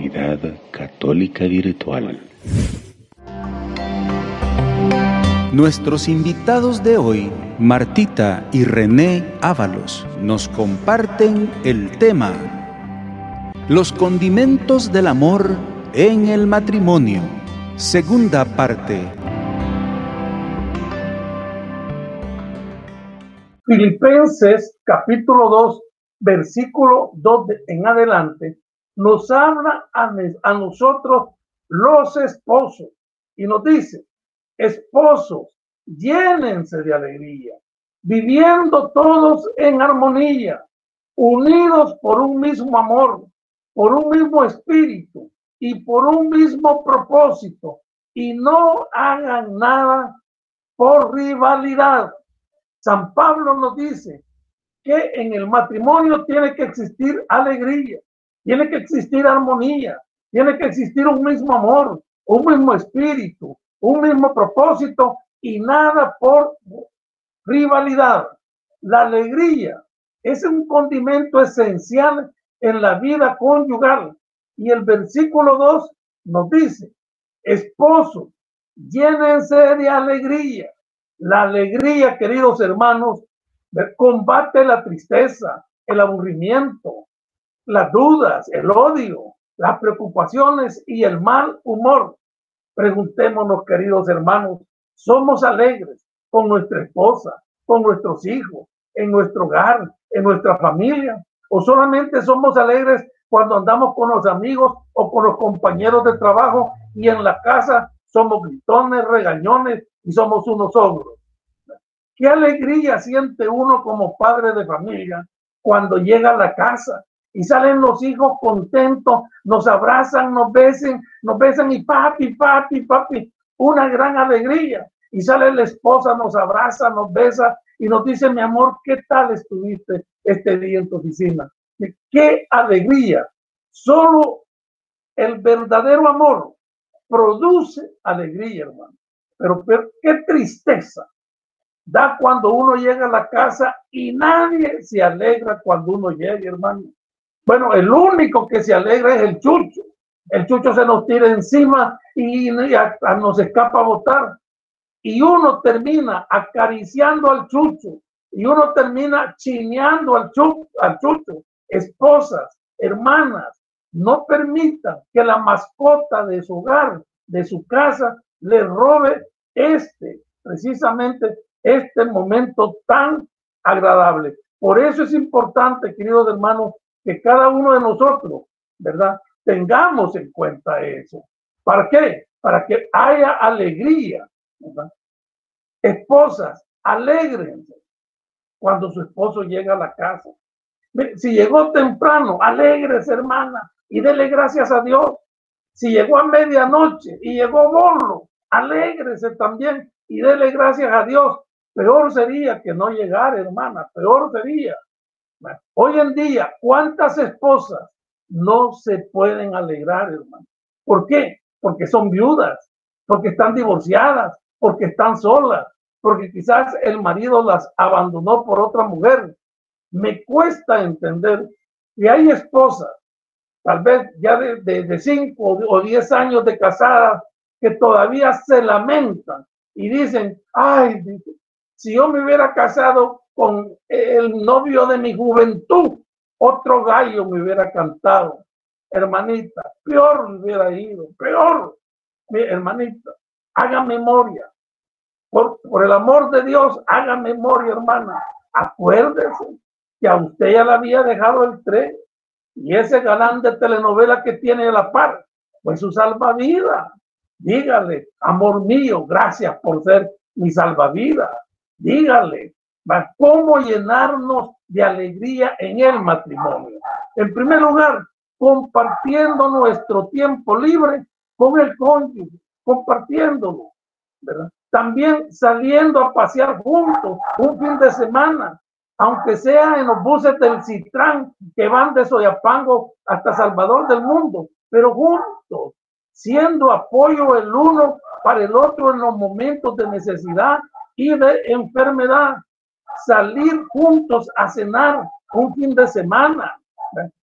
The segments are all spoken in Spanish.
Comunidad Católica Virtual. Nuestros invitados de hoy, Martita y René Ábalos, nos comparten el tema Los condimentos del amor en el matrimonio. Segunda parte. Filipenses capítulo 2, versículo 2 en adelante, nos habla a, a nosotros los esposos y nos dice, esposos, llénense de alegría, viviendo todos en armonía, unidos por un mismo amor, por un mismo espíritu y por un mismo propósito, y no hagan nada por rivalidad, San Pablo nos dice que en el matrimonio tiene que existir alegría, tiene que existir armonía, tiene que existir un mismo amor, un mismo espíritu, un mismo propósito y nada por rivalidad. La alegría es un condimento esencial en la vida conyugal. Y el versículo 2 nos dice, esposos, llénense de alegría la alegría, queridos hermanos, combate la tristeza, el aburrimiento, las dudas, el odio, las preocupaciones y el mal humor. Preguntémonos, queridos hermanos, ¿somos alegres con nuestra esposa, con nuestros hijos, en nuestro hogar, en nuestra familia? ¿O solamente somos alegres cuando andamos con los amigos o con los compañeros de trabajo y en la casa somos gritones, regañones y somos unos ogros. Qué alegría siente uno como padre de familia cuando llega a la casa y salen los hijos contentos, nos abrazan, nos besan, nos besan y papi, papi, papi, una gran alegría. Y sale la esposa, nos abraza, nos besa y nos dice, mi amor, ¿qué tal estuviste este día en tu oficina? Qué alegría. Solo el verdadero amor produce alegría, hermano. Pero, qué tristeza da cuando uno llega a la casa y nadie se alegra cuando uno llega, hermano. Bueno, el único que se alegra es el chucho. El chucho se nos tira encima y nos escapa a botar. Y uno termina acariciando al chucho y uno termina chineando al chucho, al chucho. Esposas, hermanas, no permitan que la mascota de su hogar, de su casa, le robe este, precisamente este momento tan agradable. Por eso es importante, queridos hermanos, que cada uno de nosotros, ¿verdad? Tengamos en cuenta eso. ¿Para qué? Para que haya alegría. Esposas, alegrense cuando su esposo llega a la casa. Si llegó temprano, alegres, hermana, y dele gracias a Dios. Si llegó a medianoche y llegó bolo, alégrese también y dele gracias a Dios. Peor sería que no llegara, hermana, peor sería. Hoy en día, ¿cuántas esposas no se pueden alegrar, hermano? ¿Por qué? Porque son viudas, porque están divorciadas, porque están solas, porque quizás el marido las abandonó por otra mujer. Me cuesta entender que hay esposas, tal vez ya de, cinco o diez años de casadas, que todavía se lamentan y dicen, ay, si yo me hubiera casado con el novio de mi juventud, otro gallo me hubiera cantado. Hermanita, peor hubiera ido, peor. Mi hermanita, haga memoria. Por, por el amor de Dios, haga memoria, hermana. Acuérdese que a usted ya le había dejado el tren y ese galán de telenovela que tiene a la par, pues su salvavidas. Dígale, amor mío, gracias por ser mi salvavidas. Dígale, ¿cómo llenarnos de alegría en el matrimonio? En primer lugar, compartiendo nuestro tiempo libre con el cónyuge, compartiéndolo, ¿verdad? También saliendo a pasear juntos un fin de semana, aunque sea en los buses del Citrán que van de Soyapango hasta Salvador del Mundo, pero juntos, siendo apoyo el uno para el otro en los momentos de necesidad y de enfermedad. Salir juntos a cenar un fin de semana,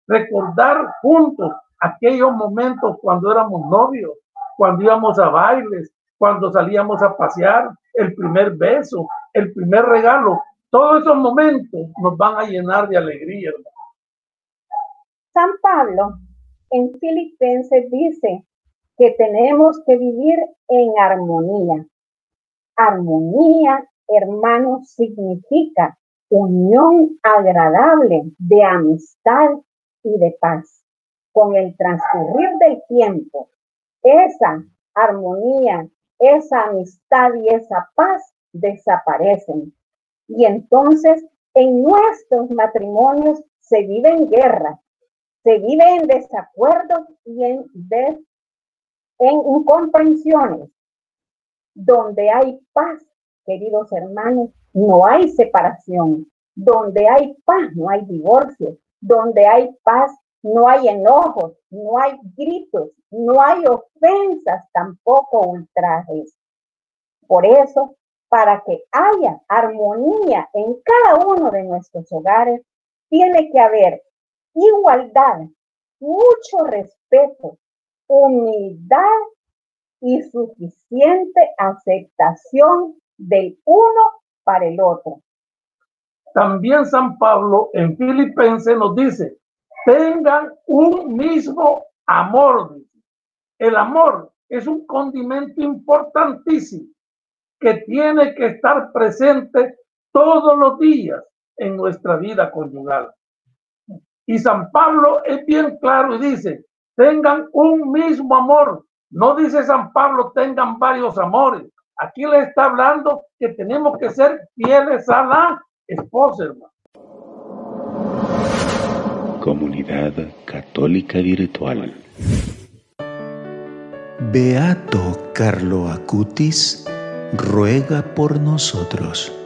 recordar juntos aquellos momentos cuando éramos novios, cuando íbamos a bailes, cuando salíamos a pasear, el primer beso, el primer regalo. Todos esos momentos nos van a llenar de alegría. San Pablo en Filipenses dice que tenemos que vivir en armonía. Armonía, hermanos, significa unión agradable de amistad y de paz. Con el transcurrir del tiempo, esa armonía, esa amistad y esa paz desaparecen. Y entonces en nuestros matrimonios se vive en guerra, se vive en desacuerdo y en, en incomprensiones. Donde hay paz, queridos hermanos, no hay separación. Donde hay paz, no hay divorcio. Donde hay paz, no hay enojos, no hay gritos, no hay ofensas, tampoco ultrajes. Por eso, para que haya armonía en cada uno de nuestros hogares, tiene que haber igualdad, mucho respeto, humildad y suficiente aceptación del uno para el otro. También San Pablo en Filipenses nos dice, tengan un mismo amor. El amor es un condimento importantísimo que tiene que estar presente todos los días en nuestra vida conyugal. Y San Pablo es bien claro y dice, tengan un mismo amor. No dice San Pablo, tengan varios amores. Aquí le está hablando que tenemos que ser fieles a la esposa, hermano. Comunidad Católica Virtual. Beato Carlo Acutis ruega por nosotros.